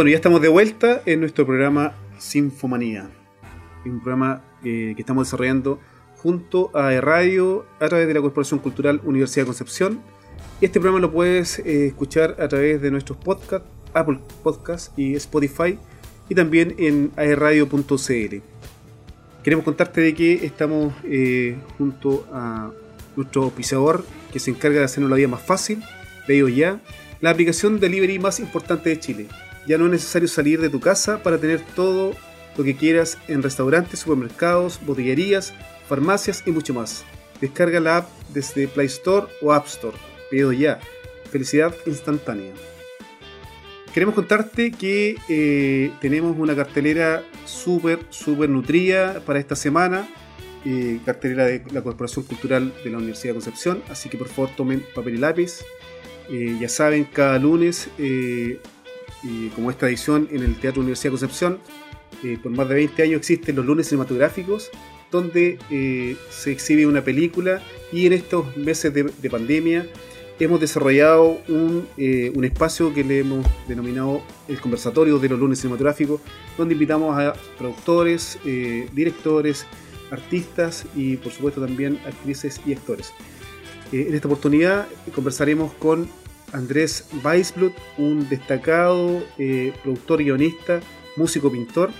Bueno, ya estamos de vuelta en nuestro programa Sinfomanía, un programa eh, que estamos desarrollando junto a Radio a través de la Corporación Cultural Universidad de Concepción. Este programa lo puedes eh, escuchar a través de nuestros podcasts, Apple Podcasts y Spotify, y también en aerradio.cl. Queremos contarte de que estamos eh, junto a nuestro auspiciador que se encarga de hacernos la vida más fácil, de ya, la aplicación delivery más importante de Chile ya no es necesario salir de tu casa para tener todo lo que quieras en restaurantes, supermercados, botillerías, farmacias y mucho más. Descarga la app desde Play Store o App Store. Pedido ya. Felicidad instantánea. Queremos contarte que eh, tenemos una cartelera súper, súper nutrida para esta semana. Eh, cartelera de la Corporación Cultural de la Universidad de Concepción. Así que por favor tomen papel y lápiz. Eh, ya saben, cada lunes como es tradición en el Teatro Universidad de Concepción, eh, por más de 20 años existen los lunes cinematográficos, donde eh, se exhibe una película y en estos meses de, pandemia hemos desarrollado un, eh, un, espacio que le hemos denominado el conversatorio de los lunes cinematográficos, donde invitamos a productores, directores, artistas y por supuesto también actrices y actores. en esta oportunidad conversaremos con Andrés Weisblut, un destacado eh, productor, guionista, músico, pintor,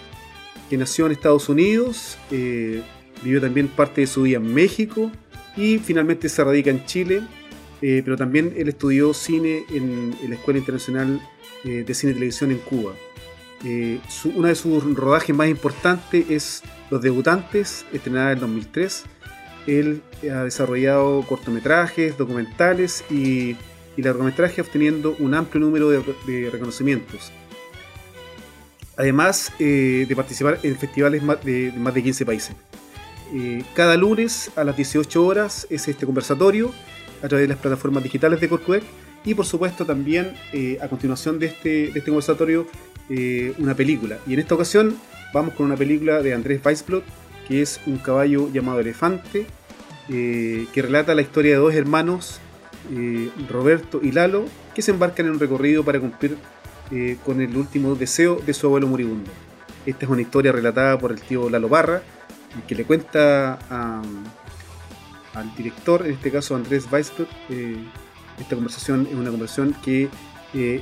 que nació en Estados Unidos, eh, vivió también parte de su vida en México y finalmente se radica en Chile, eh, pero también él estudió cine en, la Escuela Internacional de Cine y Televisión en Cuba. una de sus rodajes más importantes es Los Debutantes, estrenada en 2003. Él ha desarrollado cortometrajes, documentales y y largometraje obteniendo un amplio número de, reconocimientos. Además eh, de participar en festivales de, más de 15 países. Eh, cada lunes a las 18 horas es este conversatorio a través de las plataformas digitales de Corcuec y por supuesto también eh, a continuación de este, de este conversatorio una película. Y en esta ocasión vamos con una película de Andrés Weisblot que es un caballo llamado Elefante que relata la historia de dos hermanos eh, Roberto y Lalo, que se embarcan en un recorrido para cumplir eh, con el último deseo de su abuelo moribundo. Esta es una historia relatada por el tío Lalo Barra, que le cuenta al director, en este caso Andrés Weisberg, eh, esta conversación es una conversación que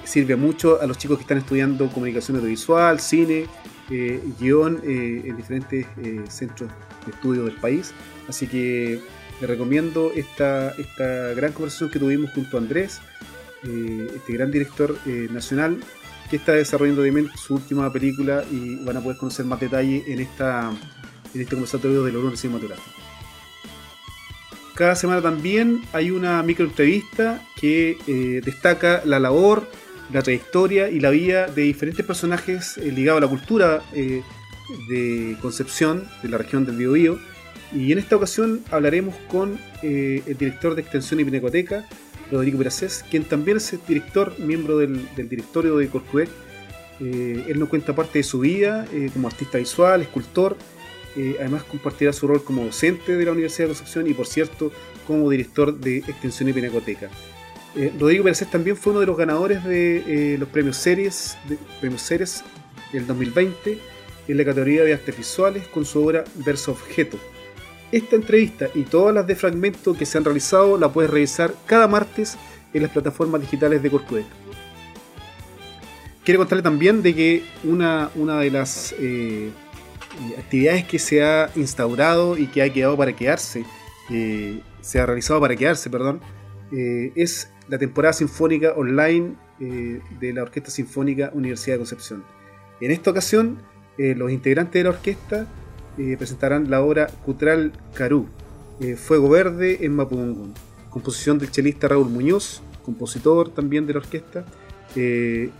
sirve mucho a los chicos que están estudiando comunicación audiovisual, cine, guion en diferentes centros de estudio del país. Así que le recomiendo esta, esta gran conversación que tuvimos junto a Andrés, eh, este gran director eh, nacional que está desarrollando su última película y van a poder conocer más detalle en, esta, en este conversatorio del horror cinematográfico. Cada semana también hay una micro entrevista que eh, destaca la labor, la trayectoria y la vida de diferentes personajes ligados a la cultura de Concepción, de la región del Biobío y en esta ocasión hablaremos con eh, el director de Extensión y Pinacoteca, Rodrigo Peracés, quien también es director, miembro del, directorio de Corcudec. Eh, él nos cuenta parte de su vida eh, como artista visual, escultor, además compartirá su rol como docente de la Universidad de Concepción y, por cierto, como director de Extensión y Pinacoteca. Rodrigo Peracés también fue uno de los ganadores de los premios Series, de, premios Series del 2020 en la categoría de artes visuales con su obra Verso Objeto esta entrevista y todas las de fragmento que se han realizado la puedes revisar cada martes en las plataformas digitales de Corcudec. Quiero contarle también de que una, una de las eh, actividades que se ha instaurado y que ha quedado para quedarse, eh, se ha realizado para quedarse, perdón, eh, es la temporada sinfónica online de la Orquesta Sinfónica Universidad de Concepción. En esta ocasión, los integrantes de la orquesta eh, presentarán la obra Cutral Carú, eh, Fuego Verde en Mapungun, composición del chelista Raúl Muñoz, compositor también de la orquesta, eh,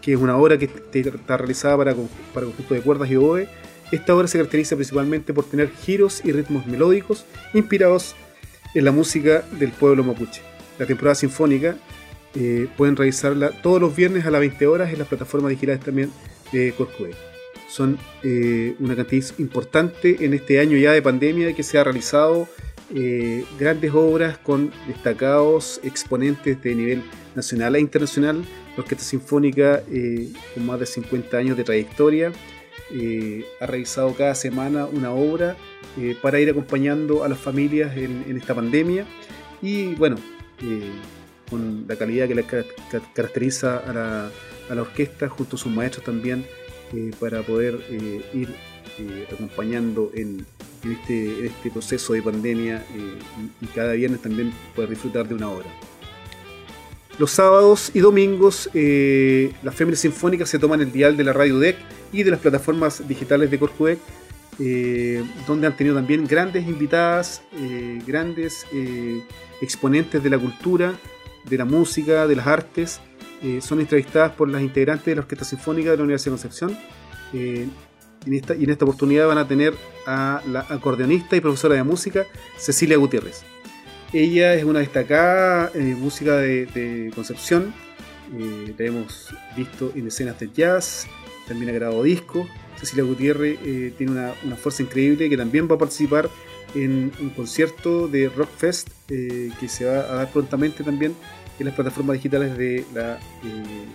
que es una obra que está realizada para, para conjunto de cuerdas y oboe. Esta obra se caracteriza principalmente por tener giros y ritmos melódicos inspirados en la música del pueblo mapuche. La temporada sinfónica pueden realizarla todos los viernes a las 20 horas en las plataformas digitales también de Corcudey son eh, una cantidad importante en este año ya de pandemia que se ha realizado eh, grandes obras con destacados exponentes de nivel nacional e internacional, Orquesta Sinfónica, con más de 50 años de trayectoria, ha realizado cada semana una obra para ir acompañando a las familias en, esta pandemia. Y bueno, con la calidad que le caracteriza a la, a la orquesta, junto a sus maestros también, para poder ir acompañando en, este, este, proceso de pandemia eh, y, cada viernes también poder disfrutar de una hora. Los sábados y domingos eh, las féminas sinfónicas se toman el dial de la radio DEC y de las plataformas digitales de Corcudec, eh, donde han tenido también grandes invitadas, grandes exponentes de la cultura, de la música, de las artes. Son entrevistadas por las integrantes de la Orquesta Sinfónica de la Universidad de Concepción y en esta oportunidad van a tener a la acordeonista y profesora de música Cecilia Gutiérrez. Ella es una destacada eh, música de, Concepción. Eh, la hemos visto en escenas de jazz, también ha grabado discos. Cecilia Gutiérrez eh, tiene una, fuerza increíble que también va a participar en un concierto de Rockfest que se va a dar prontamente también en las plataformas digitales de la eh,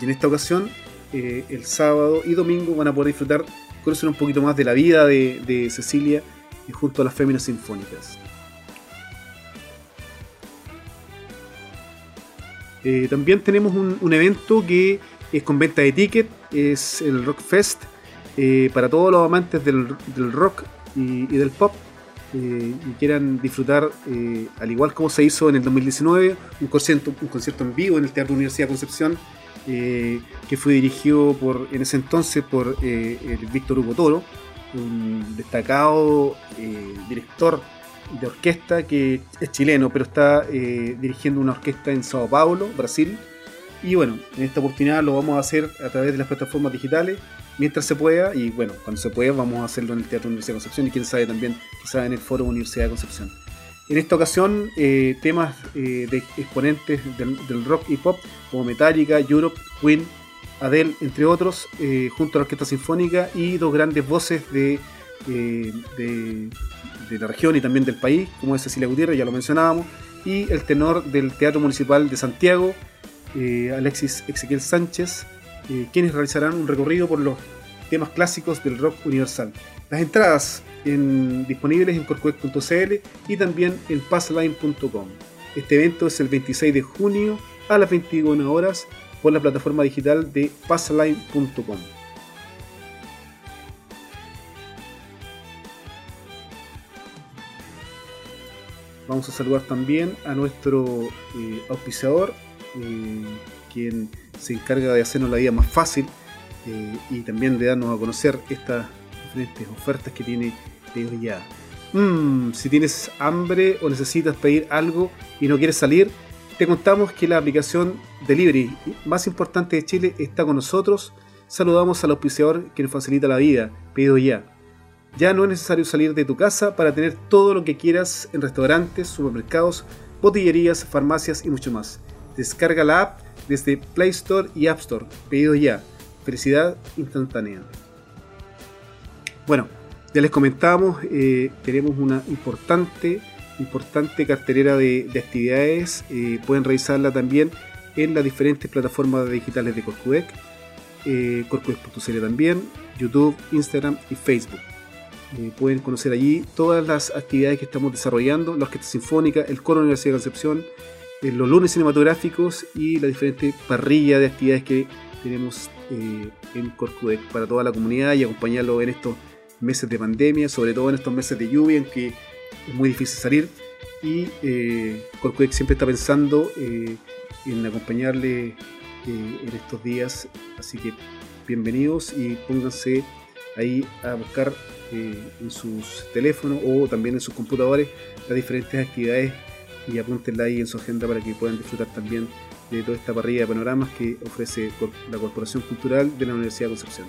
Y en esta ocasión eh, el sábado y domingo van a poder disfrutar, conocer un poquito más de la vida de, Cecilia y junto a las féminas sinfónicas. Eh, también tenemos un, evento que es con venta de ticket, es el Rock Fest, eh, para todos los amantes del, rock y, del pop y quieran disfrutar, al igual como se hizo en el 2019, un concierto, un concierto en vivo en el Teatro Universidad Concepción eh, que fue dirigido por, en ese entonces por eh, el Víctor Hugo Toro, un destacado eh, director de orquesta que es chileno, pero está dirigiendo una orquesta en Sao Paulo, Brasil. Y bueno, en esta oportunidad lo vamos a hacer a través de las plataformas digitales mientras se pueda. Y bueno, cuando se pueda, vamos a hacerlo en el Teatro Universidad de Concepción y quién sabe también, quizás en el Foro Universidad de Concepción. En esta ocasión, eh, temas eh, de exponentes del, rock y pop como Metallica, Europe, Queen, Adele, entre otros, eh, junto a la Orquesta Sinfónica y dos grandes voces de, de, la región y también del país, como es Cecilia Gutiérrez, ya lo mencionábamos, y el tenor del Teatro Municipal de Santiago, Alexis Ezequiel Sánchez, quienes realizarán un recorrido por los temas clásicos del rock universal. Las entradas disponibles en corcuec.cl y también en passline.com. Este evento es el 26 de junio a las 21 horas por la plataforma digital de passline.com. Vamos a saludar también a nuestro eh, auspiciador, eh, quien se encarga de hacernos la vida más fácil eh, y también de darnos a conocer estas diferentes ofertas que tiene ya. Mm, si tienes hambre o necesitas pedir algo y no quieres salir, te contamos que la aplicación Delivery más importante de Chile está con nosotros. Saludamos al auspiciador que nos facilita la vida, pedido ya. Ya no es necesario salir de tu casa para tener todo lo que quieras en restaurantes, supermercados, botillerías, farmacias y mucho más. Descarga la app desde Play Store y App Store. Pedido ya. Felicidad instantánea. Bueno, ya les comentamos, eh, tenemos una importante, importante cartelera de, actividades. Eh, pueden revisarla también en las diferentes plataformas digitales de Corcudec, eh, Corcudec.cl también, YouTube, Instagram y Facebook. Eh, pueden conocer allí todas las actividades que estamos desarrollando, la Orquesta Sinfónica, el Coro Universidad de Concepción, los lunes cinematográficos y la diferente parrilla de actividades que tenemos en Corcudec para toda la comunidad y acompañarlo en estos meses de pandemia, sobre todo en estos meses de lluvia en que es muy difícil salir. Y eh, siempre está pensando eh, en acompañarle eh, en estos días. Así que bienvenidos y pónganse ahí a buscar eh, en sus teléfonos o también en sus computadores las diferentes actividades y apúntenla ahí en su agenda para que puedan disfrutar también de toda esta parrilla de panoramas que ofrece la Corporación Cultural de la Universidad de Concepción.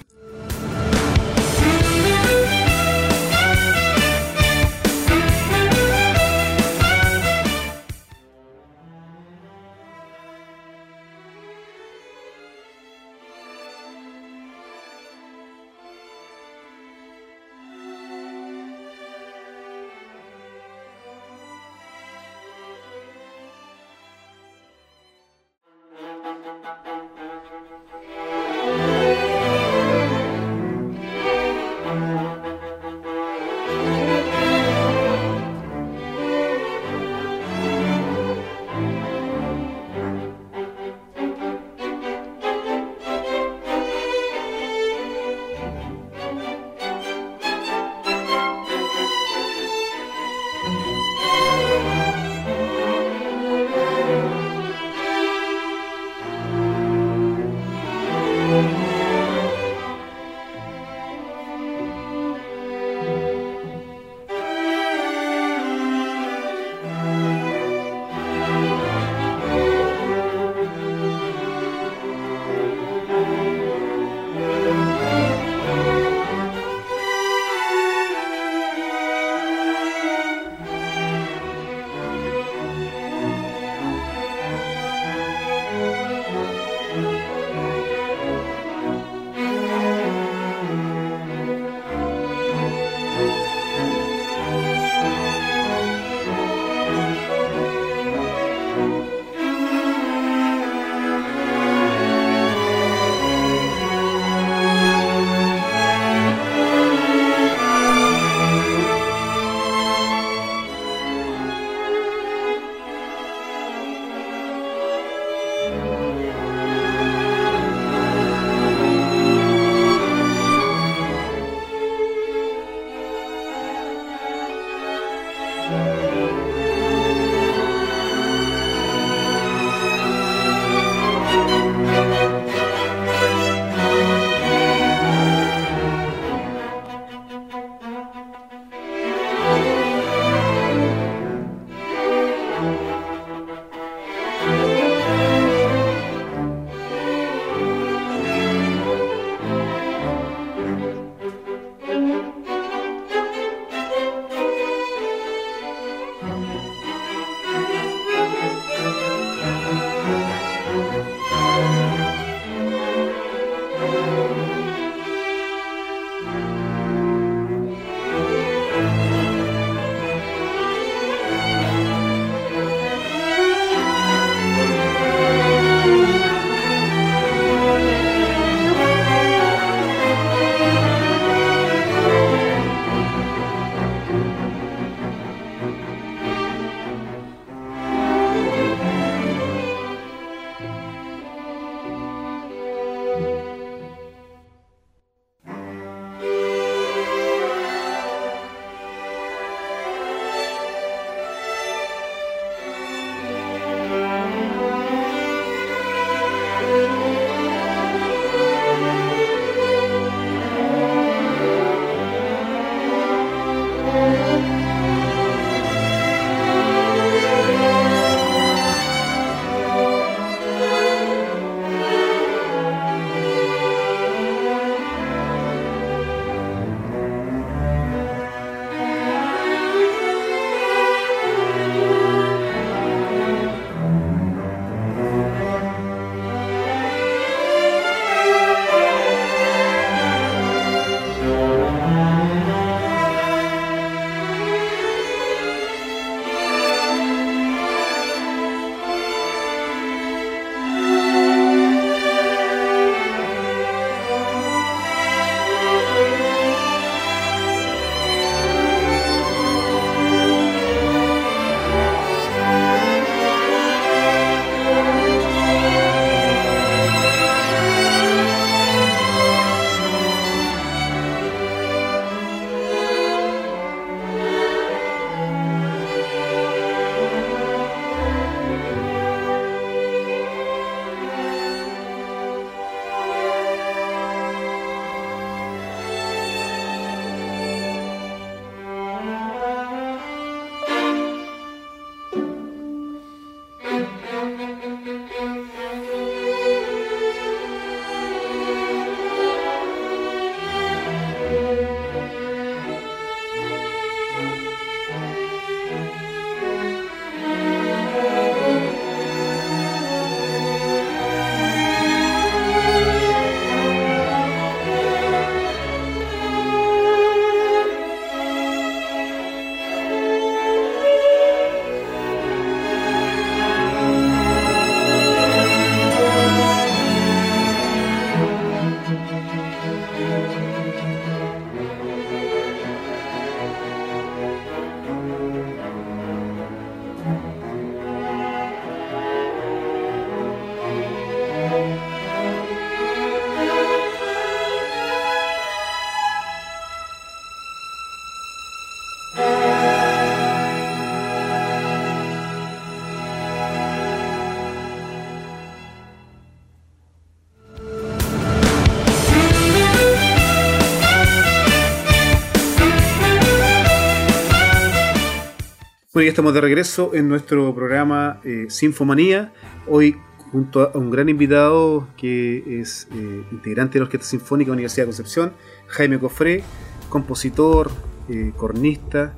Ya estamos de regreso en nuestro programa eh, Sinfomanía. Hoy junto a un gran invitado que es eh, integrante de la Orquesta Sinfónica de la Universidad de Concepción, Jaime Cofré, compositor, eh, cornista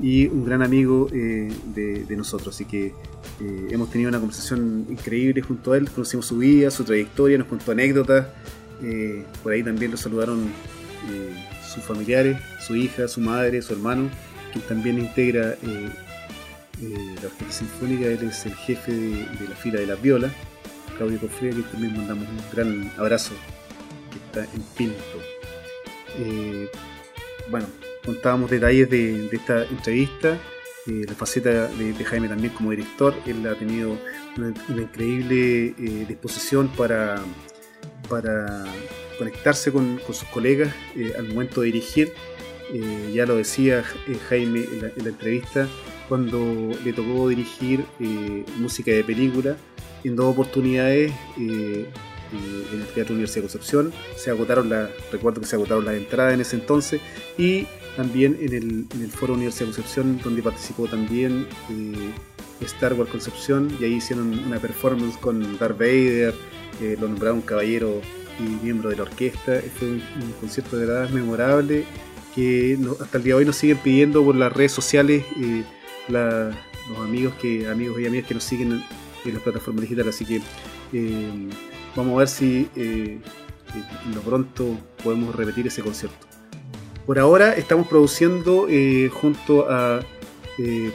y un gran amigo de, de, nosotros. Así que hemos tenido una conversación increíble junto a él, conocimos su vida, su trayectoria, nos contó anécdotas. por ahí también lo saludaron sus familiares, su hija, su madre, su hermano, quien también integra eh, la Orquesta Sinfónica, él es el jefe de, la fila de las violas, Claudio Cofrea, que también mandamos un gran abrazo, que está en Pinto. Eh, bueno, contábamos detalles de, esta entrevista, eh, la faceta de, Jaime también como director, él ha tenido una, increíble disposición para, para conectarse con, sus colegas al momento de dirigir. ya lo decía Jaime en la entrevista, cuando le tocó dirigir eh, música de película en dos oportunidades eh, eh, en el Teatro Universidad de Concepción. Se agotaron la, recuerdo que se agotaron las entradas en ese entonces y también en el, Foro Universidad de Concepción donde participó también Star Wars Concepción y ahí hicieron una performance con Darth Vader, lo nombraron caballero y miembro de la orquesta. Fue un, concierto de verdad memorable que hasta el día de hoy nos siguen pidiendo por las redes sociales los amigos que amigos y amigas que nos siguen en, las plataformas digitales. Así que eh, vamos a ver si eh, lo pronto podemos repetir ese concierto. Por ahora estamos produciendo eh, junto a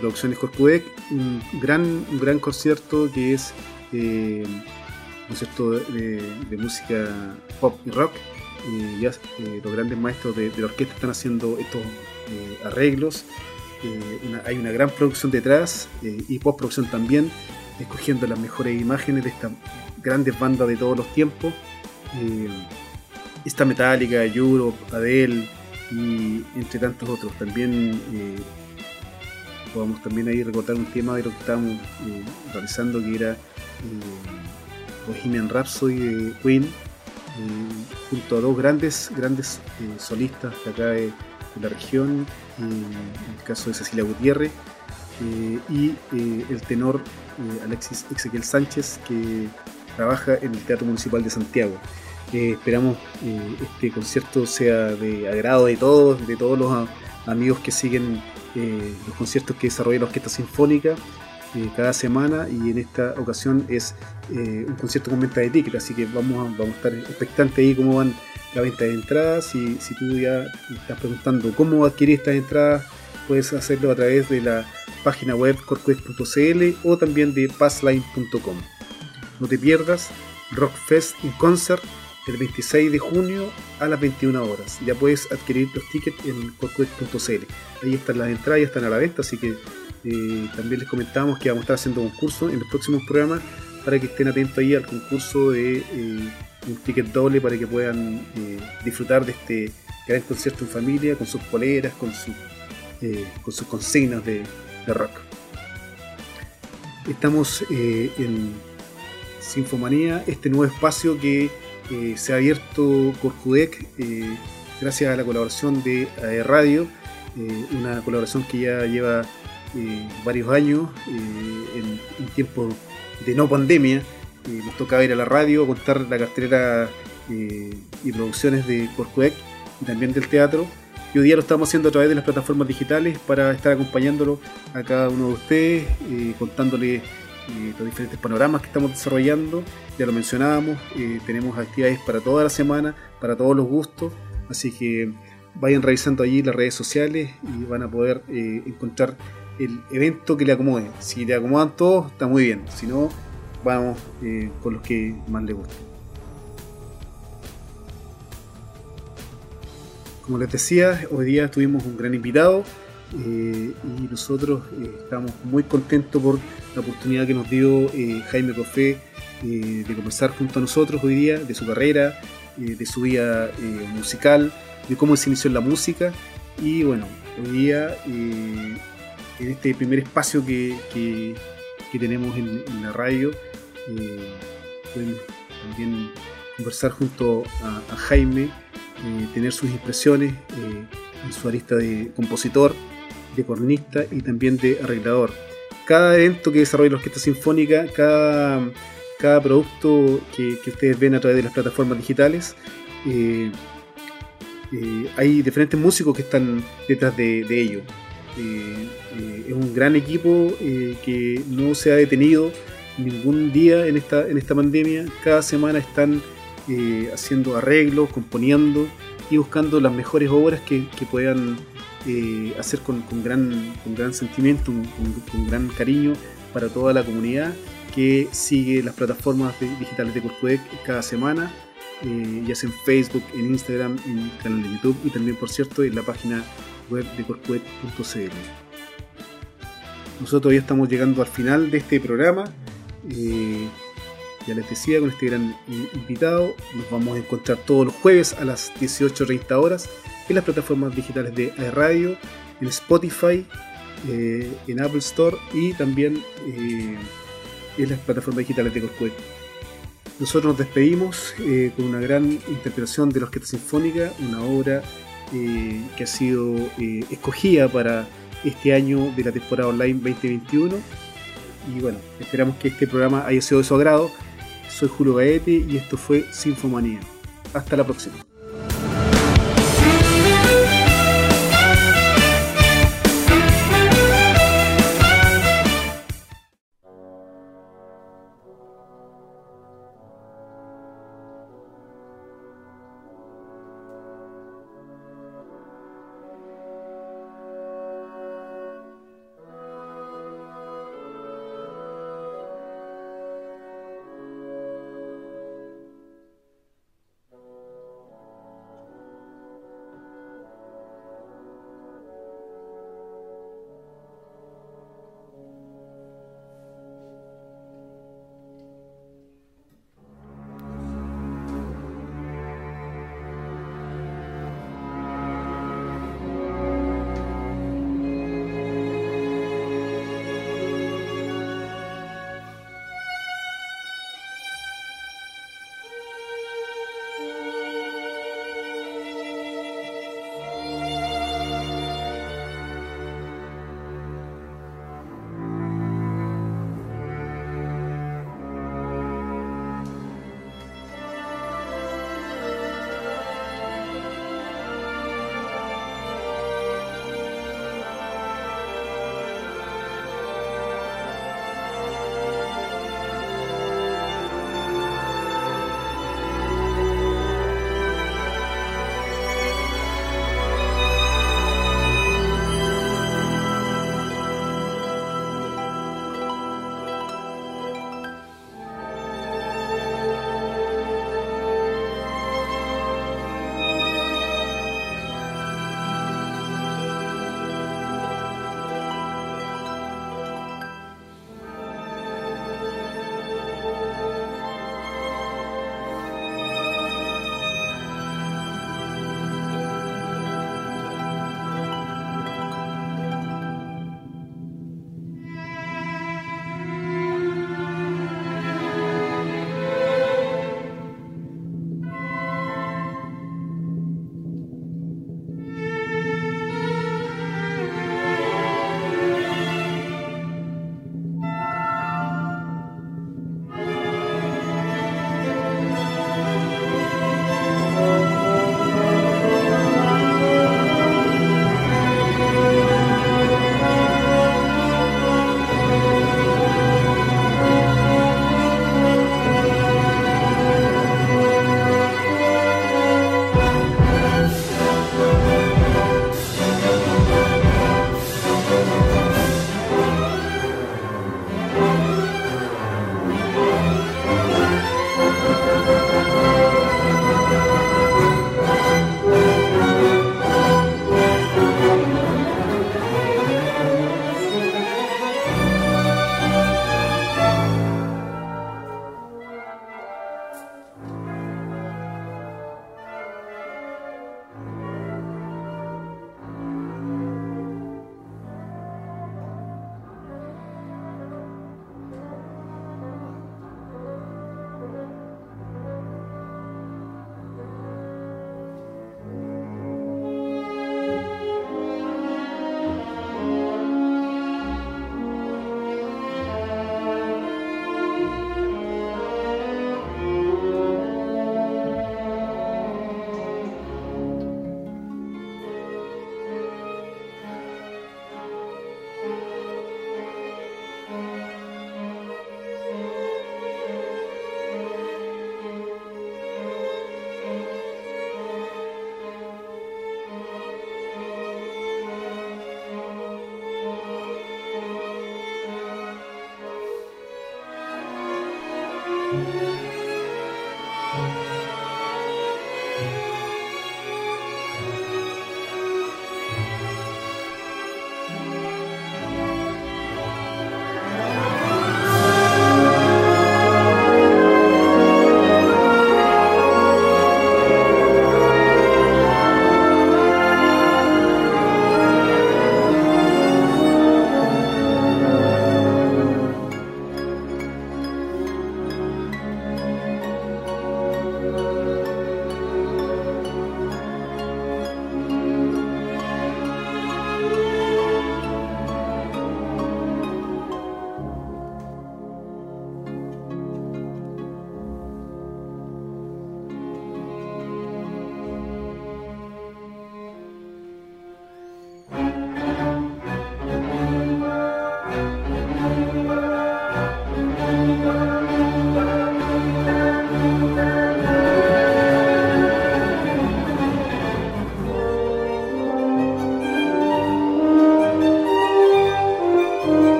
Producciones Corpudec un gran, un gran concierto que es un concierto de, música pop y rock. ya los grandes maestros de, de, la orquesta están haciendo estos arreglos eh, hay una gran producción detrás eh, y postproducción también, escogiendo las mejores imágenes de estas grandes bandas de todos los tiempos. Eh, esta Metallica, Europe, Adele y entre tantos otros. También podemos también ahí recordar un tema de lo que estábamos realizando que era Bohemian Rhapsody de Queen, junto a dos grandes, grandes solistas de acá de la región, en el caso de Cecilia Gutiérrez, eh, y eh, el tenor eh, Alexis Ezequiel Sánchez, que trabaja en el Teatro Municipal de Santiago. esperamos este concierto sea de agrado de todos, de todos los amigos que siguen los conciertos que desarrolla la Orquesta Sinfónica cada semana y en esta ocasión es un concierto con venta de ticket, así que vamos a, estar expectantes ahí cómo van la venta de entradas. Y si tú ya estás preguntando cómo adquirir estas entradas, puedes hacerlo a través de la página web corquest.cl o también de passline.com. No te pierdas Rockfest in Concert el 26 de junio a las 21 horas. Ya puedes adquirir los tickets en corquest.cl. Ahí están las entradas, ya están a la venta, así que también les comentamos que vamos a estar haciendo un curso en los próximos programas para que estén atentos ahí al concurso de eh, un ticket doble para que puedan eh, disfrutar de este gran concierto en familia, con sus poleras, con, eh, con sus consignas de, rock. Estamos en Sinfomanía, este nuevo espacio que se ha abierto por Judec gracias a la colaboración de Radio, una colaboración que ya lleva varios años en, en tiempo de no pandemia nos toca ir a la radio, contar la cartera eh, y producciones de Corcuec y también del teatro. Y hoy día lo estamos haciendo a través de las plataformas digitales para estar acompañándolo a cada uno de ustedes, eh, contándole eh, los diferentes panoramas que estamos desarrollando. Ya lo mencionábamos, tenemos actividades para toda la semana, para todos los gustos, así que vayan revisando allí las redes sociales y van a poder encontrar el evento que le acomode. Si le acomodan todos, está muy bien. Si no, vamos eh, con los que más les gusta. Como les decía, hoy día tuvimos un gran invitado eh, y nosotros eh, estamos muy contentos por la oportunidad que nos dio Jaime Cofé de conversar junto a nosotros hoy día de su carrera, de su vida musical, de cómo se inició en la música y bueno, hoy día en este primer espacio que, tenemos en la radio eh, pueden también conversar junto a, Jaime, eh, tener sus impresiones eh, en su arista de compositor, de cornista y también de arreglador. Cada evento que desarrolla la Orquesta Sinfónica, cada, cada producto que, ustedes ven a través de las plataformas digitales, hay diferentes músicos que están detrás de, de ello. Es un gran equipo que no se ha detenido ningún día en esta, en esta pandemia. Cada semana están eh, haciendo arreglos, componiendo y buscando las mejores obras que, puedan eh, hacer con, gran, con gran sentimiento, con, gran cariño para toda la comunidad que sigue las plataformas digitales de Corcudec cada semana, eh, ya sea en Facebook, en Instagram, en el canal de YouTube y también, por cierto, en la página de corcudec.cl. Nosotros ya estamos llegando al final de este programa. Eh, ya les decía, con este gran invitado, nos vamos a encontrar todos los jueves a las 18.30 horas en las plataformas digitales de radio, en Spotify eh, en Apple Store y también eh, en las plataformas digitales de Corcuet. Nosotros nos despedimos eh, con una gran interpretación de la Orquesta Sinfónica, una obra que ha sido escogida para este año de la temporada online 2021. Y bueno, esperamos que este programa haya sido de su agrado. Soy Julio Gaete y esto fue Sinfomanía. Hasta la próxima.